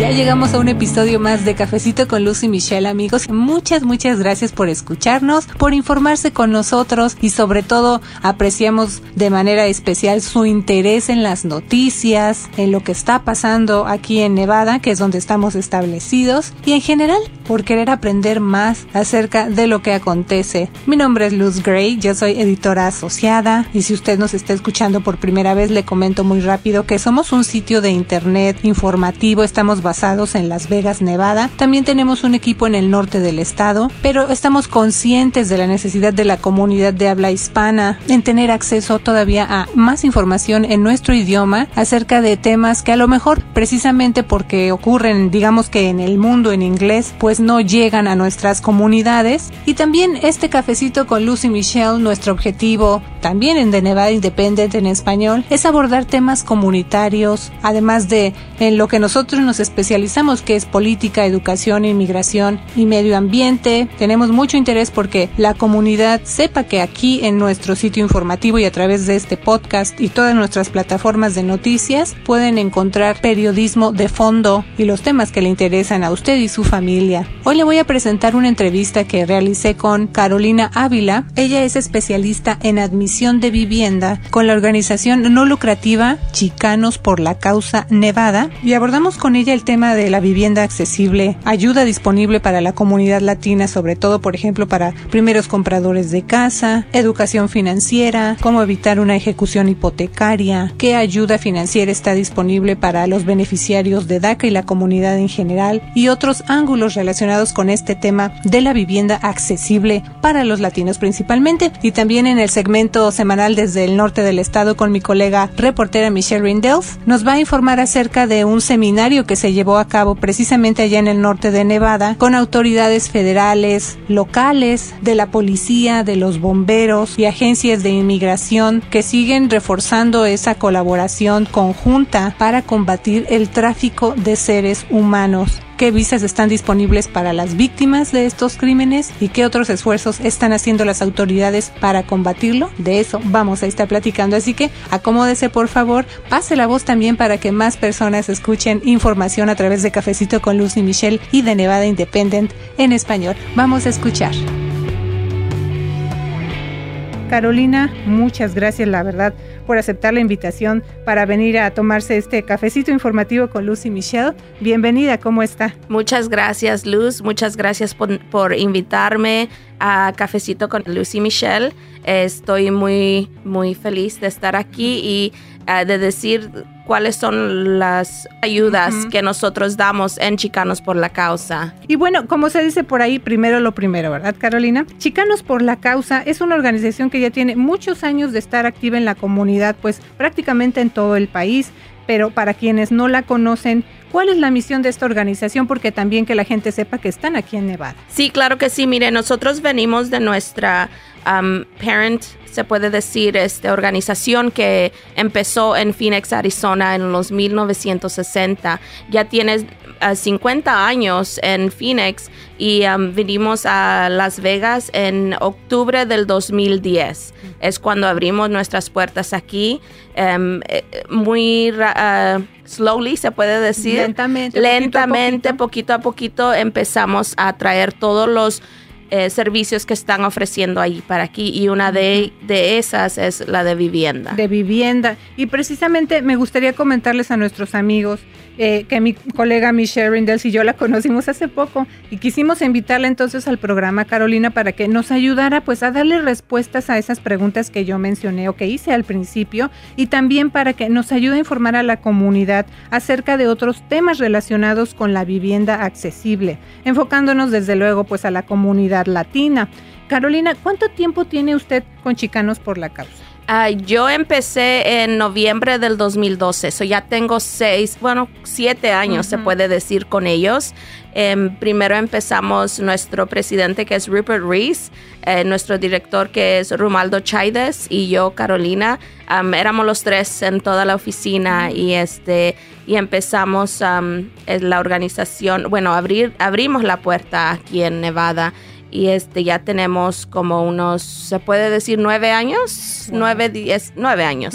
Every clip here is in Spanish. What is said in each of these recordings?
Ya llegamos a un episodio más de Cafecito con Lucy Michelle, amigos. Muchas, muchas gracias por escucharnos, por informarse con nosotros y sobre todo apreciamos de manera especial su interés en las noticias, en lo que está pasando aquí en Nevada, que es donde estamos establecidos, y en general por querer aprender más acerca de lo que acontece. Mi nombre es Luz Gray, yo soy editora asociada y si usted nos está escuchando por primera vez le comento muy rápido que somos un sitio de internet informativo, estamos basados en Las Vegas, Nevada. También tenemos un equipo en el norte del estado, pero estamos conscientes de la necesidad de la comunidad de habla hispana en tener acceso todavía a más información en nuestro idioma acerca de temas que a lo mejor precisamente porque ocurren, digamos que en el mundo en inglés, pues no llegan a nuestras comunidades. Y también este cafecito con Lucy Michelle, nuestro objetivo, también en The Nevada Independent en español, es abordar temas comunitarios, además de en lo que nosotros nos especializamos, que es política, educación, inmigración y medio ambiente. Tenemos mucho interés porque la comunidad sepa que aquí en nuestro sitio informativo y a través de este podcast y todas nuestras plataformas de noticias pueden encontrar periodismo de fondo y los temas que le interesan a usted y su familia. Hoy le voy a presentar una entrevista que realicé con Carolina Ávila. Ella es especialista en admisión de vivienda con la organización no lucrativa Chicanos por la Causa Nevada y abordamos con ella el tema de la vivienda accesible, ayuda disponible para la comunidad latina, sobre todo, por ejemplo, para primeros compradores de casa, educación financiera, cómo evitar una ejecución hipotecaria, qué ayuda financiera está disponible para los beneficiarios de DACA y la comunidad en general, y otros ángulos relacionados con este tema de la vivienda accesible para los latinos principalmente. Y también en el segmento semanal desde el norte del estado con mi colega reportera Michelle Rindels, nos va a informar acerca de un seminario que se llevó a cabo precisamente allá en el norte de Nevada con autoridades federales, locales, de la policía, de los bomberos y agencias de inmigración que siguen reforzando esa colaboración conjunta para combatir el tráfico de seres humanos. Qué visas están disponibles para las víctimas de estos crímenes y qué otros esfuerzos están haciendo las autoridades para combatirlo. De eso vamos a estar platicando, así que acomódese por favor, pase la voz también para que más personas escuchen información a través de Cafecito con Lucy Michelle y de Nevada Independent en español. Vamos a escuchar. Carolina, muchas gracias, la verdad, por aceptar la invitación para venir a tomarse este cafecito informativo con Lucy Michelle. Bienvenida, ¿cómo está? Muchas gracias, Luz. Muchas gracias por, por invitarme a Cafecito con Lucy Michelle. Estoy muy, muy feliz de estar aquí y uh, de decir cuáles son las ayudas uh -huh. que nosotros damos en Chicanos por la Causa. Y bueno, como se dice por ahí, primero lo primero, ¿verdad, Carolina? Chicanos por la Causa es una organización que ya tiene muchos años de estar activa en la comunidad, pues prácticamente en todo el país, pero para quienes no la conocen, ¿Cuál es la misión de esta organización? Porque también que la gente sepa que están aquí en Nevada. Sí, claro que sí. Mire, nosotros venimos de nuestra um, parent, se puede decir, este, organización que empezó en Phoenix, Arizona en los 1960. Ya tiene uh, 50 años en Phoenix y um, vinimos a Las Vegas en octubre del 2010. Es cuando abrimos nuestras puertas aquí. Um, muy uh, slowly, se puede decir. Lentamente. Lentamente, poquito a poquito, poquito empezamos a traer todos los eh, servicios que están ofreciendo ahí para aquí y una de, de, esas es la de vivienda. De vivienda. Y precisamente me gustaría comentarles a nuestros amigos eh, que mi colega Michelle Rindels y yo la conocimos hace poco y quisimos invitarla entonces al programa Carolina para que nos ayudara pues a darle respuestas a esas preguntas que yo mencioné o que hice al principio y también para que nos ayude a informar a la comunidad acerca de otros temas relacionados con la vivienda accesible, enfocándonos desde luego pues a la comunidad latina. Carolina, ¿cuánto tiempo tiene usted con Chicanos por la Causa? Ah, yo empecé en noviembre del 2012, eso ya tengo seis, bueno, siete años se puede decir con ellos. Em, primero empezamos nuestro presidente que es Rupert Rees, eh, nuestro director que es Romaldo Chaides y yo Carolina. éramos los tres en toda la oficina y este y empezamos la organización, bueno, abrir, abrimos la puerta aquí en Nevada y este ya tenemos como unos, se puede decir nueve años, nueve, diez, nueve años.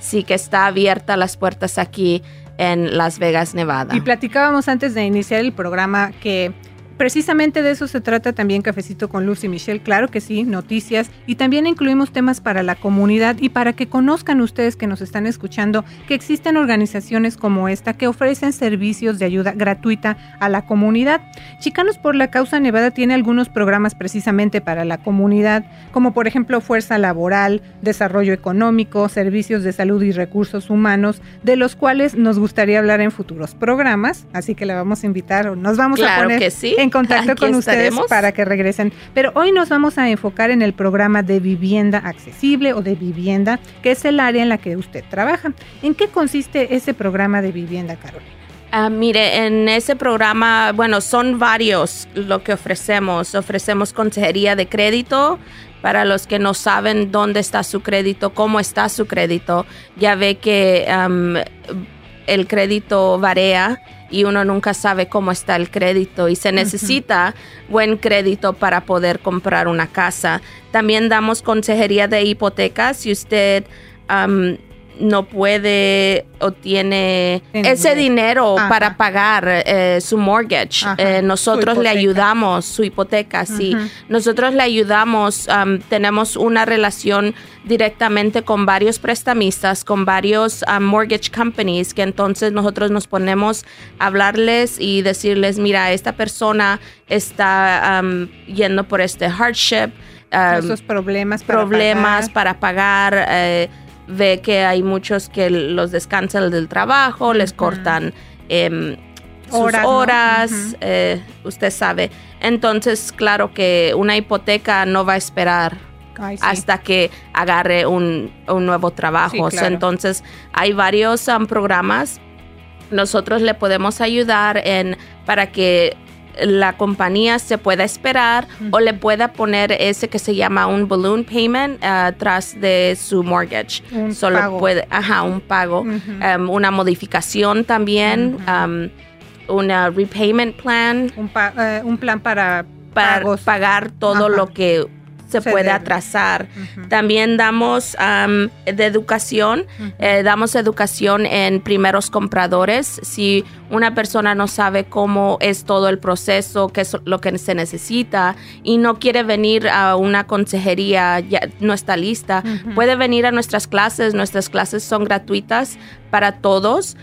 Sí que está abierta las puertas aquí en Las Vegas, Nevada. Y platicábamos antes de iniciar el programa que Precisamente de eso se trata también Cafecito con Luz y Michelle, claro que sí, noticias y también incluimos temas para la comunidad y para que conozcan ustedes que nos están escuchando que existen organizaciones como esta que ofrecen servicios de ayuda gratuita a la comunidad. Chicanos por la Causa Nevada tiene algunos programas precisamente para la comunidad, como por ejemplo Fuerza Laboral, Desarrollo Económico, Servicios de Salud y Recursos Humanos, de los cuales nos gustaría hablar en futuros programas, así que le vamos a invitar o nos vamos a poner que sí en contacto con ustedes para que regresen. Pero hoy nos vamos a enfocar en el programa de vivienda accesible o de vivienda, que es el área en la que usted trabaja. ¿En qué consiste ese programa de vivienda, Carolina? Ah, mire, en ese programa, bueno, son varios lo que ofrecemos. Ofrecemos consejería de crédito para los que no saben dónde está su crédito, cómo está su crédito. Ya ve que el crédito varía y uno nunca sabe cómo está el crédito y se necesita buen crédito para poder comprar una casa. También damos consejería de hipotecas si usted no puede o tiene ese dinero para pagar eh, su mortgage. Eh, nosotros le ayudamos, su hipoteca, sí. Nosotros le ayudamos, tenemos una relación directamente con varios prestamistas, con varios mortgage companies, que entonces nosotros nos ponemos a hablarles y decirles, mira, esta persona está yendo por este hardship. Esos problemas para problemas para pagar eh, ve que hay muchos que los descansan del trabajo, les cortan em, sus horas, eh, usted sabe. Entonces, claro que una hipoteca no va a esperar hasta que agarre un, nuevo trabajo. entonces, hay varios um, programas. Nosotros le podemos ayudar en para que la compañía se pueda esperar o le pueda poner ese que se llama un balloon payment atrás de su mortgage. Un Solo pago. puede, ajá, un pago, um, una modificación también, um, una repayment plan. Un, eh, un plan para, para pagar todo lo que se, puede atrasar. También damos de educación, eh, damos educación en primeros compradores. Si una persona no sabe cómo es todo el proceso, qué es lo que se necesita y no quiere venir a una consejería, ya no está lista, puede venir a nuestras clases. Nuestras clases son gratuitas para todos.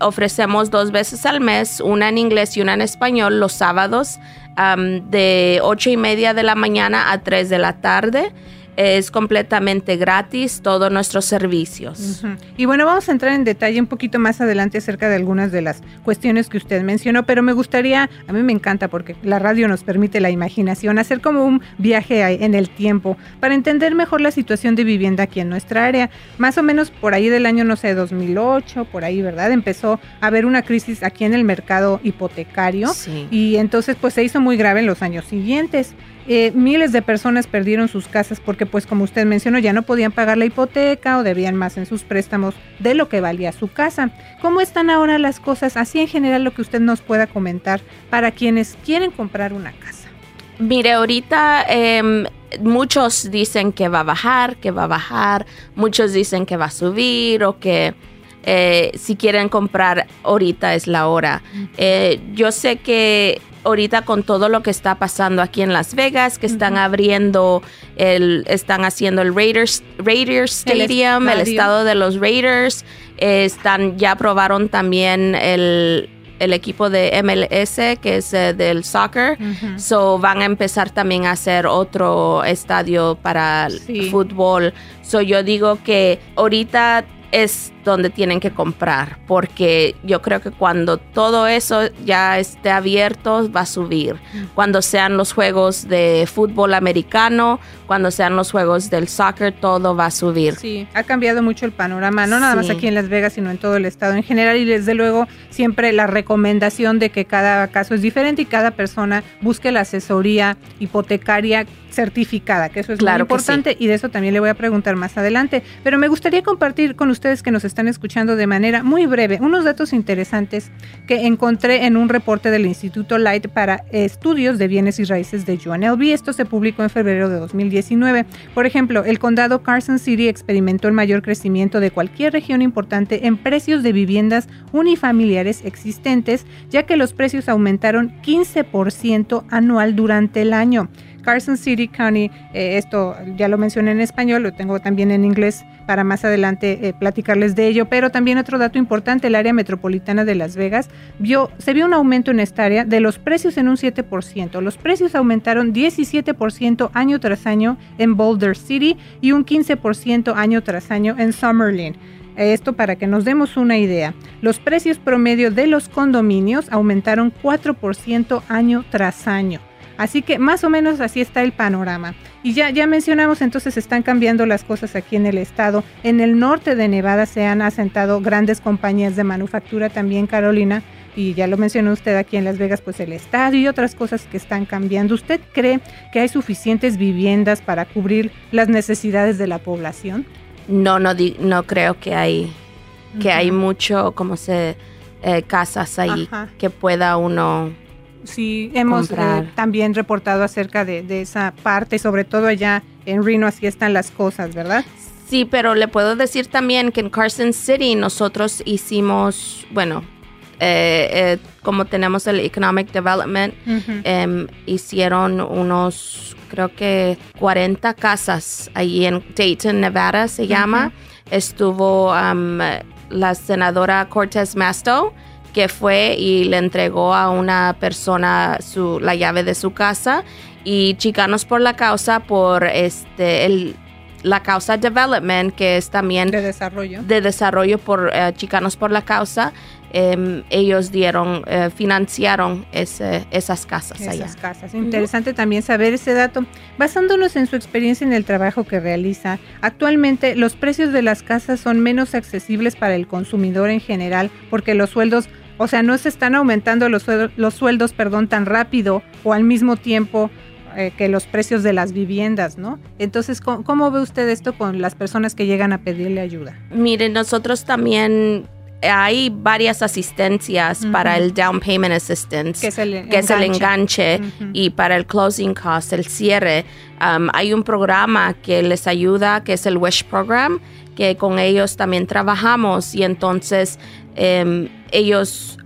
ofrecemos dos veces al mes, una en inglés y una en español, los sábados de ocho y media de la mañana a 3 de la tarde es completamente gratis todos nuestros servicios. Y bueno, vamos a entrar en detalle un poquito más adelante acerca de algunas de las cuestiones que usted mencionó, pero me gustaría, a mí me encanta porque la radio nos permite la imaginación, hacer como un viaje en el tiempo para entender mejor la situación de vivienda aquí en nuestra área. Más o menos por ahí del año, no sé, 2008, por ahí, ¿verdad? Empezó a haber una crisis aquí en el mercado hipotecario y entonces pues se hizo muy grave en los años siguientes. Eh, miles de personas perdieron sus casas porque, pues como usted mencionó, ya no podían pagar la hipoteca o debían más en sus préstamos de lo que valía su casa. ¿Cómo están ahora las cosas? Así en general lo que usted nos pueda comentar para quienes quieren comprar una casa. Mire, ahorita em, muchos dicen que va a bajar, que va a bajar, muchos dicen que va a subir o que... Eh, si quieren comprar ahorita es la hora. Eh, yo sé que ahorita con todo lo que está pasando aquí en Las Vegas, que están abriendo el, están haciendo el Raiders, Raiders Stadium, el, estado de los Raiders, están, ya aprobaron también el, equipo de MLS, que es eh, del soccer. So van a empezar también a hacer otro estadio para el fútbol. So yo digo que ahorita es donde tienen que comprar, porque yo creo que cuando todo eso ya esté abierto va a subir. Cuando sean los juegos de fútbol americano, cuando sean los juegos del soccer, todo va a subir. Sí, ha cambiado mucho el panorama, no nada más aquí en Las Vegas, sino en todo el estado en general y desde luego siempre la recomendación de que cada caso es diferente y cada persona busque la asesoría hipotecaria certificada, que eso es muy importante y de eso también le voy a preguntar más adelante. Pero me gustaría compartir con ustedes que nos están escuchando de manera muy breve unos datos interesantes que encontré en un reporte del Instituto Light para Estudios de Bienes y Raíces de UNLV. Esto se publicó en febrero de 2019. Por ejemplo, el condado Carson City experimentó el mayor crecimiento de cualquier región importante en precios de viviendas unifamiliares existentes, ya que los precios aumentaron 15% anual durante el año. Carson City County, eh, esto ya lo mencioné en español, lo tengo también en inglés para más adelante eh, platicarles de ello, pero también otro dato importante, el área metropolitana de Las Vegas vio, se vio un aumento en esta área de los precios en un 7%. Los precios aumentaron 17% año tras año en Boulder City y un 15% año tras año en Summerlin. Esto para que nos demos una idea. Los precios promedio de los condominios aumentaron 4% año tras año. Así que más o menos así está el panorama. Y ya, ya mencionamos, entonces están cambiando las cosas aquí en el estado. En el norte de Nevada se han asentado grandes compañías de manufactura también, Carolina. Y ya lo mencionó usted aquí en Las Vegas, pues el estadio y otras cosas que están cambiando. ¿Usted cree que hay suficientes viviendas para cubrir las necesidades de la población? No, no, no creo que hay, que hay mucho, como se, eh, casas ahí que pueda uno Sí, hemos eh, también reportado acerca de, esa parte, sobre todo allá en Reno, así están las cosas, ¿verdad? Sí, pero le puedo decir también que en Carson City nosotros hicimos, bueno, eh, eh, como tenemos el Economic Development, em, hicieron unos, creo que 40 casas ahí en Dayton, Nevada se llama. Estuvo la senadora Cortez Masto que fue y le entregó a una persona su, la llave de su casa y Chicanos por la Causa por este el la causa development que es también de desarrollo. de desarrollo por eh, Chicanos por la Causa em, ellos dieron eh, financiaron ese, esas casas esas casas. Interesante también saber ese dato. Basándonos en su experiencia en el trabajo que realiza actualmente los precios de las casas son menos accesibles para el consumidor en general porque los sueldos o sea, no se están aumentando los, los sueldos perdón, tan rápido o al mismo tiempo eh, que los precios de las viviendas, ¿no? Entonces, ¿cómo, ve usted esto con las personas que llegan a pedirle ayuda? Mire, nosotros también hay varias asistencias para el down payment assistance, que es el enganche, y para el closing cost, el cierre. Um, hay un programa que les ayuda, que es el WISH Program, que con ellos también trabajamos y entonces Em, ellos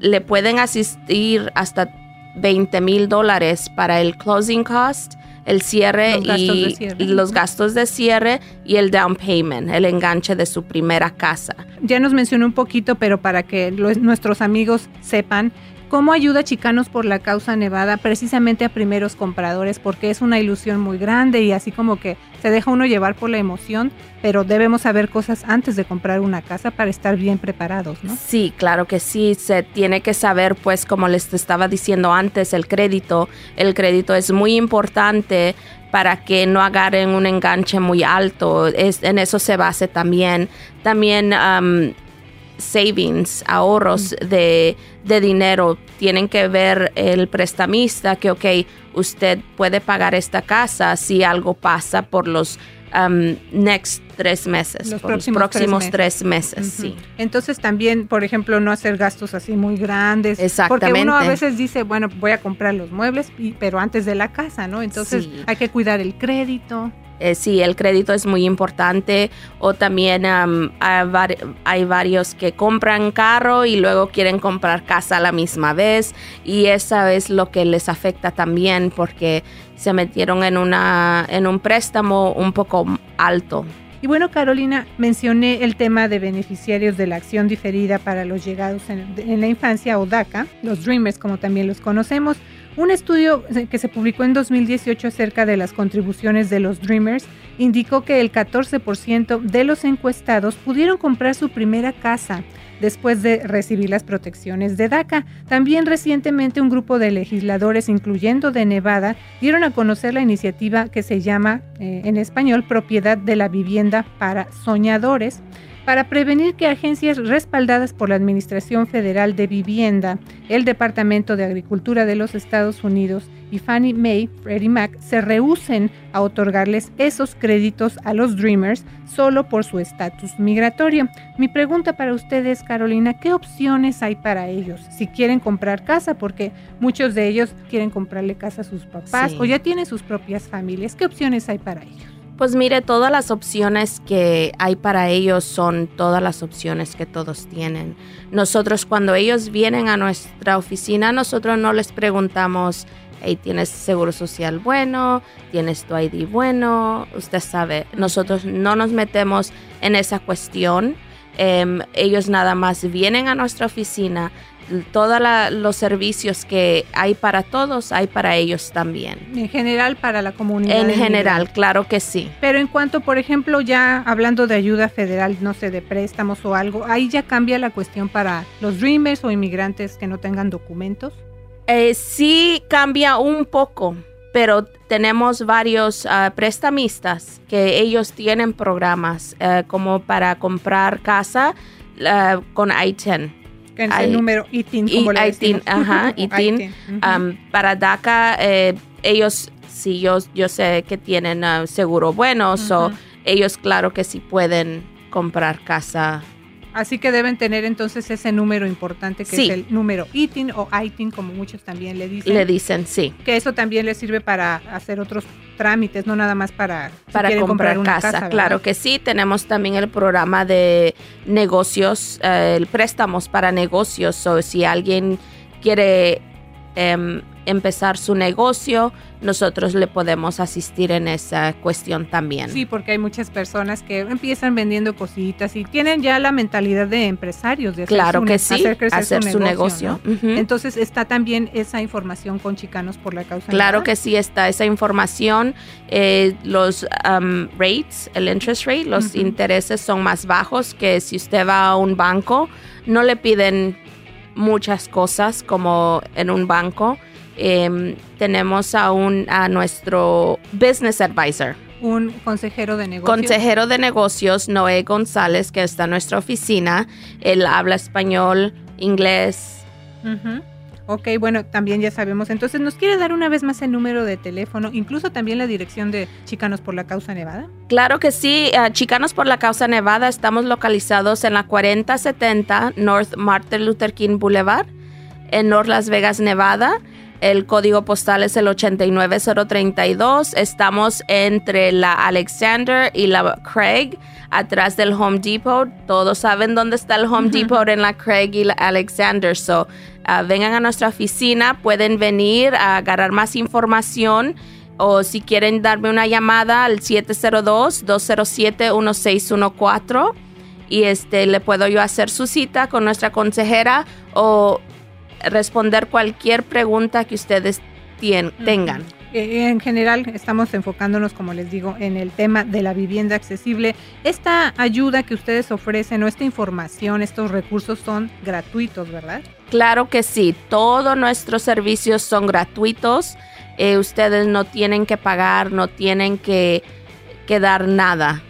le pueden asistir hasta 20 mil dólares para el closing cost, el cierre, y, los gastos de cierre y el down payment, el enganche de su primera casa. Ya nos mencionó un poquito, pero para que nuestros amigos sepan, ¿Cómo ayuda Chicanos por la Causa Nevada precisamente a primeros compradores? Porque es una ilusión muy grande y así como que se deja uno llevar por la emoción, pero debemos saber cosas antes de comprar una casa para estar bien preparados, ¿no? Sí, claro que sí, se tiene que saber, pues como les estaba diciendo antes, el crédito. El crédito es muy importante para que no agarren un enganche muy alto. Es, en eso se base también. También savings, ahorros de, dinero. Tienen que ver el prestamista que, ok, usted puede pagar esta casa si algo pasa por los um, next tres meses, los por próximos los próximos tres meses, sí. Entonces también, por ejemplo, no hacer gastos así muy grandes. Exactamente. Porque uno a veces dice, bueno, voy a comprar los muebles, pero antes de la casa, ¿no? Entonces hay que cuidar el crédito. Eh, sí, el crédito es muy importante. O también hay, varios que compran carro y luego quieren comprar casa a la misma vez. Y eso es lo que les afecta también porque se metieron en un préstamo un poco alto. Y bueno, Carolina, mencioné el tema de beneficiarios de la acción diferida para los llegados en, en la infancia o DACA, los Dreamers como también los conocemos. Un estudio que se publicó en 2018 acerca de las contribuciones de los Dreamers indicó que el 14% de los encuestados pudieron comprar su primera casa después de recibir las protecciones de DACA. También recientemente un grupo de legisladores, incluyendo de Nevada, dieron a conocer la iniciativa que se llama eh, en español Propiedad de la Vivienda para Soñadores para prevenir que agencias respaldadas por la Administración Federal de Vivienda, el Departamento de Agricultura de los Estados Unidos y Fannie Mae, Freddie Mac se rehúsen a otorgarles esos créditos a los Dreamers solo por su estatus migratorio. Mi pregunta para ustedes, Carolina, ¿qué opciones hay para ellos si quieren comprar casa? Porque muchos de ellos quieren comprarle casa a sus papás o ya tienen sus propias familias. ¿Qué opciones hay para ellos? Pues mire, todas las opciones que hay para ellos son todas las opciones que todos tienen. Nosotros cuando ellos vienen a nuestra oficina, nosotros no les preguntamos, hey, ¿tienes seguro social bueno? ¿Tienes tu ID bueno? Usted sabe, nosotros no nos metemos en esa cuestión. Em, ellos nada más vienen a nuestra oficina, todos los servicios que hay para todos, hay para ellos también. En general, para la comunidad. En general, claro que sí. Pero en cuanto, por ejemplo, ya hablando de ayuda federal, no sé, de préstamos o algo, ahí ya cambia la cuestión para los Dreamers o inmigrantes que no tengan documentos. Eh, sí cambia un poco, pero tenemos varios ah, prestamistas que ellos tienen programas eh, como para comprar casa uh, con I-10 es el número ITIN, como le ITIN, ajá, ITIN. para DACA, eh, ellos, sí, yo, yo sé que tienen ah, seguro bueno, o ellos claro que sí pueden comprar casa Así que deben tener entonces ese número importante que es el número ITIN o ITIN, como muchos también le dicen. Le dicen, sí. Que eso también les sirve para hacer otros trámites, no nada más para, para comprar, casa. claro que sí, tenemos también el programa de negocios, eh, el préstamos para negocios, o si alguien quiere em, empezar su negocio, nosotros le podemos asistir en esa cuestión también. Sí, porque hay muchas personas que empiezan vendiendo cositas y tienen ya la mentalidad de empresarios, de hacer claro que sí, hacer, su negocio. Entonces está también esa información con Chicanos por la Causa. Claro que sí está esa información. Eh, los um, rates, el interest rate, los intereses son más bajos que si usted va a un banco, no le piden muchas cosas como en un banco Em, tenemos a, un, a nuestro business advisor. Un consejero de negocios. Consejero de negocios, Noé González, que está en nuestra oficina. Él habla español, inglés. Ok, bueno, también ya sabemos. Entonces, ¿nos quiere dar una vez más el número de teléfono, incluso también la dirección de Chicanos por la Causa Nevada? Claro que sí, uh, Chicanos por la Causa Nevada estamos localizados en la 4070 North Martin Luther King Boulevard, en North Las Vegas, Nevada. El código postal es el 89032. Estamos entre la Alexander y la Craig, atrás del Home Depot. Todos saben dónde está el Home Depot en la Craig y la Alexander. So, uh, vengan a nuestra oficina, pueden venir a agarrar más información o si quieren darme una llamada al 702-207-1614 y este le puedo yo hacer su cita con nuestra consejera o responder cualquier pregunta que ustedes tengan. Eh, en general estamos enfocándonos, como les digo, en el tema de la vivienda accesible. Esta ayuda que ustedes ofrecen o esta información, estos recursos son gratuitos, ¿verdad? Claro que sí, todos nuestros servicios son gratuitos. Eh, ustedes no tienen que pagar, no tienen que que dar nada.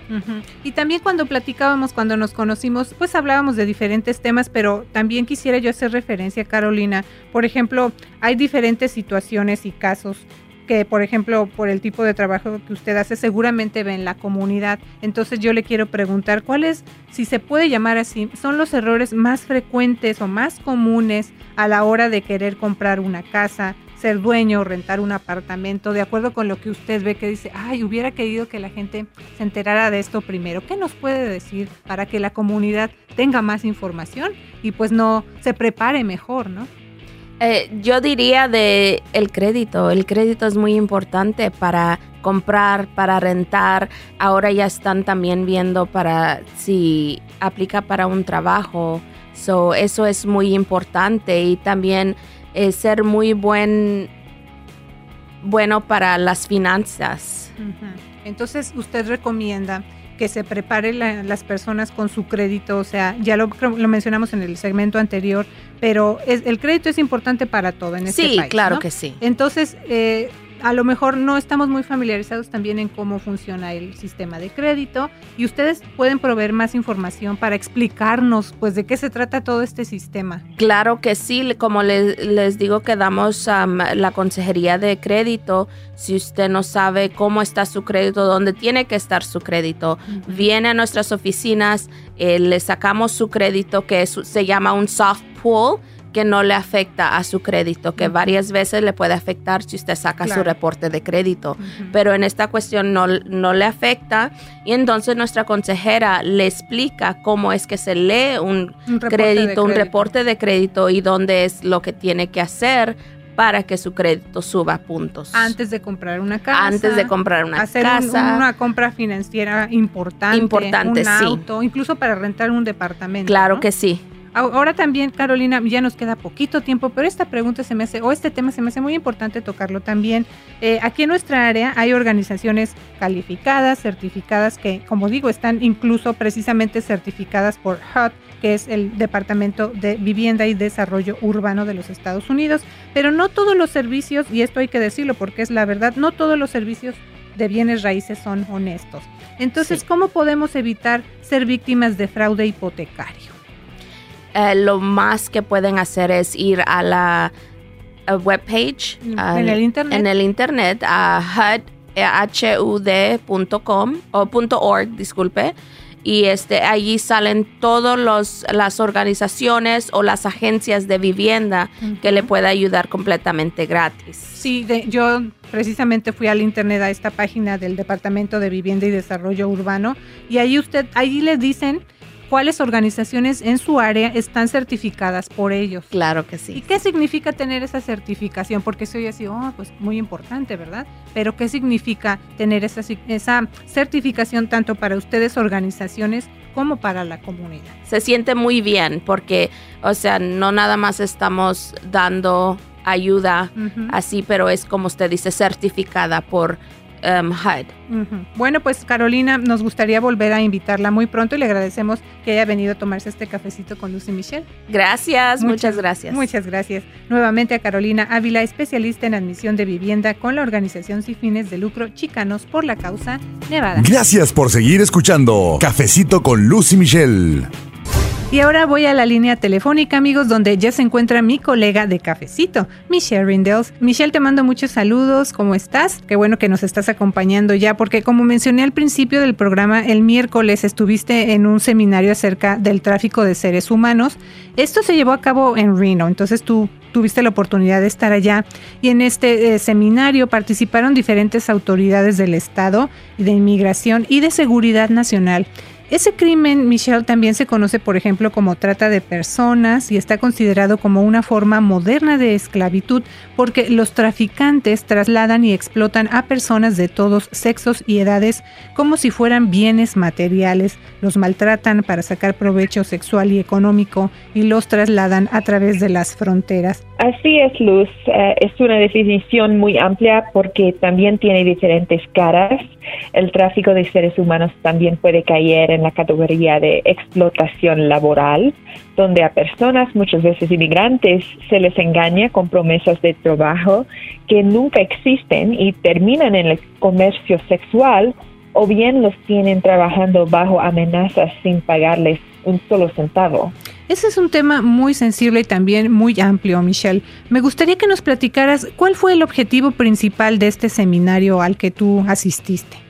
Y también cuando platicábamos, cuando nos conocimos, pues hablábamos de diferentes temas, pero también quisiera yo hacer referencia, Carolina. Por ejemplo, hay diferentes situaciones y casos que, por ejemplo, por el tipo de trabajo que usted hace, seguramente ve en la comunidad. Entonces yo le quiero preguntar, ¿cuáles, si se puede llamar así, son los errores más frecuentes o más comunes a la hora de querer comprar una casa, ser dueño, rentar un apartamento, de acuerdo con lo que usted ve que dice, ay, hubiera querido que la gente se enterara de esto primero. ¿Qué nos puede decir para que la comunidad tenga más información y pues no se prepare mejor, ¿no? Eh, yo diría de el crédito. El crédito es muy importante para comprar, para rentar. Ahora ya están también viendo para si aplica para un trabajo. So, eso es muy importante y también ser muy buen bueno para las finanzas. Entonces, usted recomienda que se prepare las personas con su crédito, o sea, ya lo, lo mencionamos en el segmento anterior, pero es, el crédito es importante para todo en este país. Sí, claro que sí. Entonces, eh, a lo mejor no estamos muy familiarizados también en cómo funciona el sistema de crédito y ustedes pueden proveer más información para explicarnos pues de qué se trata todo este sistema. Claro que sí, como les, digo que damos la consejería de crédito, si usted no sabe cómo está su crédito, dónde tiene que estar su crédito, viene a nuestras oficinas, eh, le sacamos su crédito que se llama un soft pool que no le afecta a su crédito, que varias veces le puede afectar si usted saca su reporte de crédito, pero en esta cuestión no, no le afecta y entonces nuestra consejera le explica cómo es que se lee un, crédito, un reporte de crédito y dónde es lo que tiene que hacer para que su crédito suba puntos. Antes de comprar una casa. Antes de comprar una hacer casa. una compra financiera importante. Importante, un auto, incluso para rentar un departamento. Claro que sí. Ahora también, Carolina, ya nos queda poquito tiempo, pero esta pregunta se me hace, o este tema se me hace muy importante tocarlo también. Eh, aquí en nuestra área hay organizaciones calificadas, certificadas, que, como digo, están incluso precisamente certificadas por HUD, que es el Departamento de Vivienda y Desarrollo Urbano de los Estados Unidos. Pero no todos los servicios, y esto hay que decirlo porque es la verdad, no todos los servicios de bienes raíces son honestos. Entonces, ¿cómo podemos evitar ser víctimas de fraude hipotecario? Eh, lo más que pueden hacer es ir a la webpage en el internet, en el internet a hud.com o .org, disculpe, y este allí salen todas las organizaciones o las agencias de vivienda que le pueda ayudar completamente gratis. Sí, yo precisamente fui al internet a esta página del Departamento de Vivienda y Desarrollo Urbano y ahí usted, ahí le dicen cuáles organizaciones en su área están certificadas por ellos. Claro que sí. ¿Y qué significa tener esa certificación? Porque soy así, oh, pues muy importante, ¿verdad? Pero ¿qué significa tener esa, esa certificación tanto para ustedes, organizaciones, como para la comunidad? Se siente muy bien porque, o sea, no nada más estamos dando ayuda así, pero es como usted dice, certificada por Um, bueno, pues Carolina, nos gustaría volver a invitarla muy pronto y le agradecemos que haya venido a tomarse este cafecito con Lucy Michelle. Gracias, muchas, gracias. Muchas gracias. Nuevamente a Carolina Ávila, especialista en admisión de vivienda con la organización sin fines de lucro Chicanos por la causa Nevada. Gracias por seguir escuchando Cafecito con Lucy Michelle. Y ahora voy a la línea telefónica, amigos, donde ya se encuentra mi colega de cafecito, Michelle Rindels. Michelle, te mando muchos saludos. ¿Cómo estás? Qué bueno que nos estás acompañando ya, porque como mencioné al principio del programa, el miércoles estuviste en un seminario acerca del tráfico de seres humanos. Esto se llevó a cabo en Reno, entonces tú tuviste la oportunidad de estar allá y en este eh, seminario participaron diferentes autoridades del Estado, de inmigración y de seguridad nacional. Ese crimen, Michelle, también se conoce, por ejemplo, como trata de personas y está considerado como una forma moderna de esclavitud porque los traficantes trasladan y explotan a personas de todos sexos y edades como si fueran bienes materiales, los maltratan para sacar provecho sexual y económico y los trasladan a través de las fronteras. Así es, Luz. Eh, es una definición muy amplia porque también tiene diferentes caras. El tráfico de seres humanos también puede caer en la categoría de explotación laboral, donde a personas, muchas veces inmigrantes, se les engaña con promesas de trabajo que nunca existen y terminan en el comercio sexual o bien los tienen trabajando bajo amenazas sin pagarles un solo centavo. Ese es un tema muy sensible y también muy amplio, Michelle. Me gustaría que nos platicaras cuál fue el objetivo principal de este seminario al que tú asististe.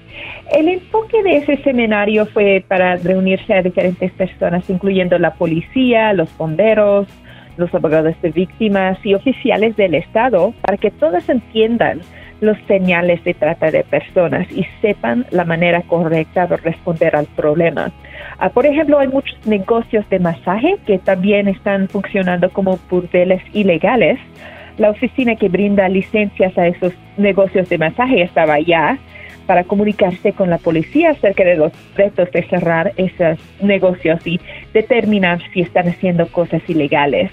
El enfoque de ese seminario fue para reunirse a diferentes personas, incluyendo la policía, los bomberos, los abogados de víctimas y oficiales del Estado, para que todos entiendan los señales de trata de personas y sepan la manera correcta de responder al problema. Ah, por ejemplo, hay muchos negocios de masaje que también están funcionando como burdeles ilegales. La oficina que brinda licencias a esos negocios de masaje estaba allá para comunicarse con la policía acerca de los retos de cerrar esos negocios y determinar si están haciendo cosas ilegales.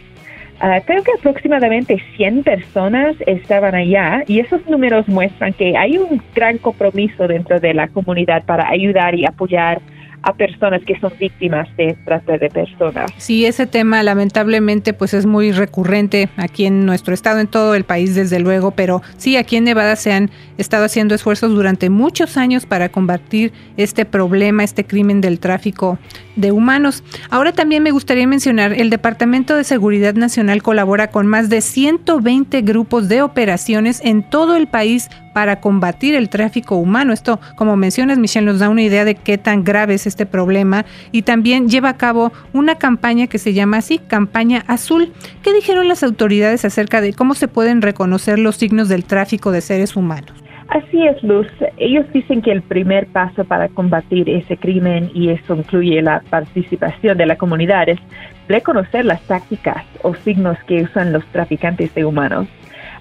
Ah, creo que aproximadamente 100 personas estaban allá y esos números muestran que hay un gran compromiso dentro de la comunidad para ayudar y apoyar a personas que son víctimas de trata de personas. Sí, ese tema lamentablemente pues es muy recurrente aquí en nuestro estado, en todo el país desde luego, pero sí, aquí en Nevada se han estado haciendo esfuerzos durante muchos años para combatir este problema, este crimen del tráfico de humanos. Ahora también me gustaría mencionar, el Departamento de Seguridad Nacional colabora con más de 120 grupos de operaciones en todo el país para combatir el tráfico humano. Esto, como mencionas, Michelle, nos da una idea de qué tan grave es este problema y también lleva a cabo una campaña que se llama así, Campaña Azul. ¿Qué dijeron las autoridades acerca de cómo se pueden reconocer los signos del tráfico de seres humanos? Así es, Luz. Ellos dicen que el primer paso para combatir ese crimen, y eso incluye la participación de la comunidad, es reconocer las tácticas o signos que usan los traficantes de humanos.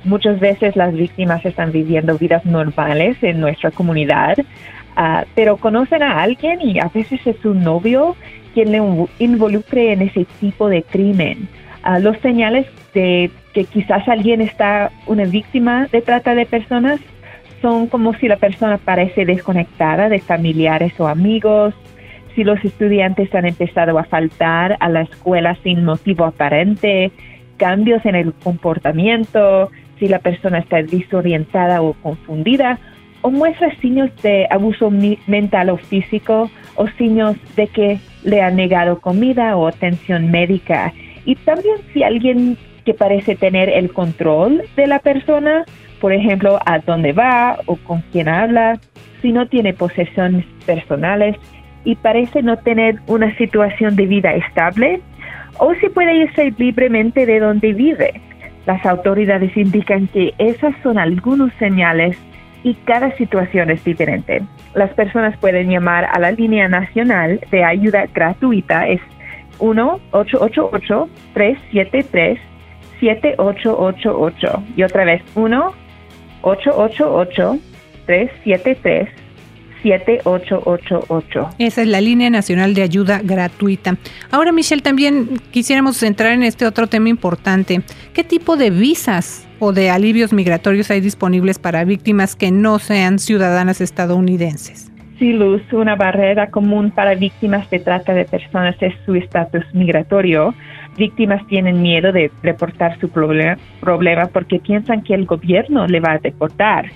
Muchas veces las víctimas están viviendo vidas normales en nuestra comunidad, ah, pero conocen a alguien y a veces es su novio quien le involucre en ese tipo de crimen. Ah, los señales de que quizás alguien está una víctima de trata de personas son como si la persona parece desconectada de familiares o amigos, si los estudiantes han empezado a faltar a la escuela sin motivo aparente, cambios en el comportamiento, si la persona está desorientada o confundida, o muestra signos de abuso mental o físico, o signos de que le han negado comida o atención médica. Y también si alguien que parece tener el control de la persona, por ejemplo, a dónde va o con quién habla, si no tiene posesiones personales y parece no tener una situación de vida estable, o si puede irse libremente de donde vive. Las autoridades indican que esas son algunas señales y cada situación es diferente. Las personas pueden llamar a la línea nacional de ayuda gratuita, es 1-888-373-7888. Y otra vez, 1-888-373-7888. 7888. Esa es la línea nacional de ayuda gratuita. Ahora, Michelle, también quisiéramos entrar en este otro tema importante. ¿Qué tipo de visas o de alivios migratorios hay disponibles para víctimas que no sean ciudadanas estadounidenses? Sí, Luz, una barrera común para víctimas de trata de personas es su estatus migratorio. Víctimas tienen miedo de reportar su problema, problema porque piensan que el gobierno le va a deportar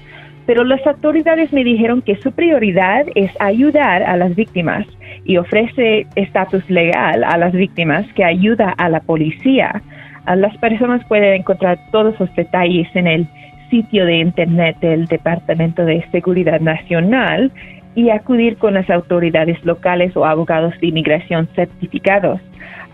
pero las autoridades me dijeron que su prioridad es ayudar a las víctimas y ofrece estatus legal a las víctimas que ayuda a la policía. Las personas pueden encontrar todos los detalles en el sitio de internet del Departamento de Seguridad Nacional y acudir con las autoridades locales o abogados de inmigración certificados.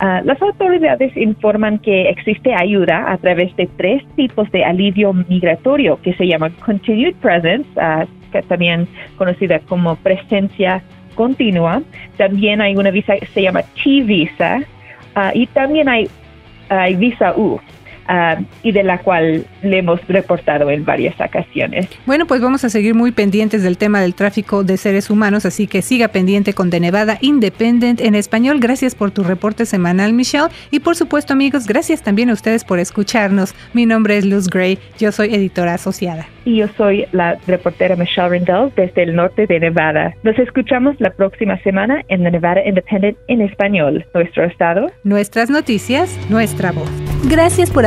Ah, las autoridades informan que existe ayuda a través de tres tipos de alivio migratorio que se llama Continued Presence, uh, que también conocida como presencia continua. También hay una visa que se llama T-Visa ah, y también hay Visa U. Ah, y de la cual le hemos reportado en varias ocasiones. Bueno, pues vamos a seguir muy pendientes del tema del tráfico de seres humanos, así que siga pendiente con De Nevada Independent en español. Gracias por tu reporte semanal, Michelle. Y por supuesto, amigos, gracias también a ustedes por escucharnos. Mi nombre es Luz Gray, yo soy editora asociada. Y yo soy la reportera Michelle Rendell desde el norte de Nevada. Nos escuchamos la próxima semana en The Nevada Independent en español. Nuestro estado. Nuestras noticias, nuestra voz. Gracias por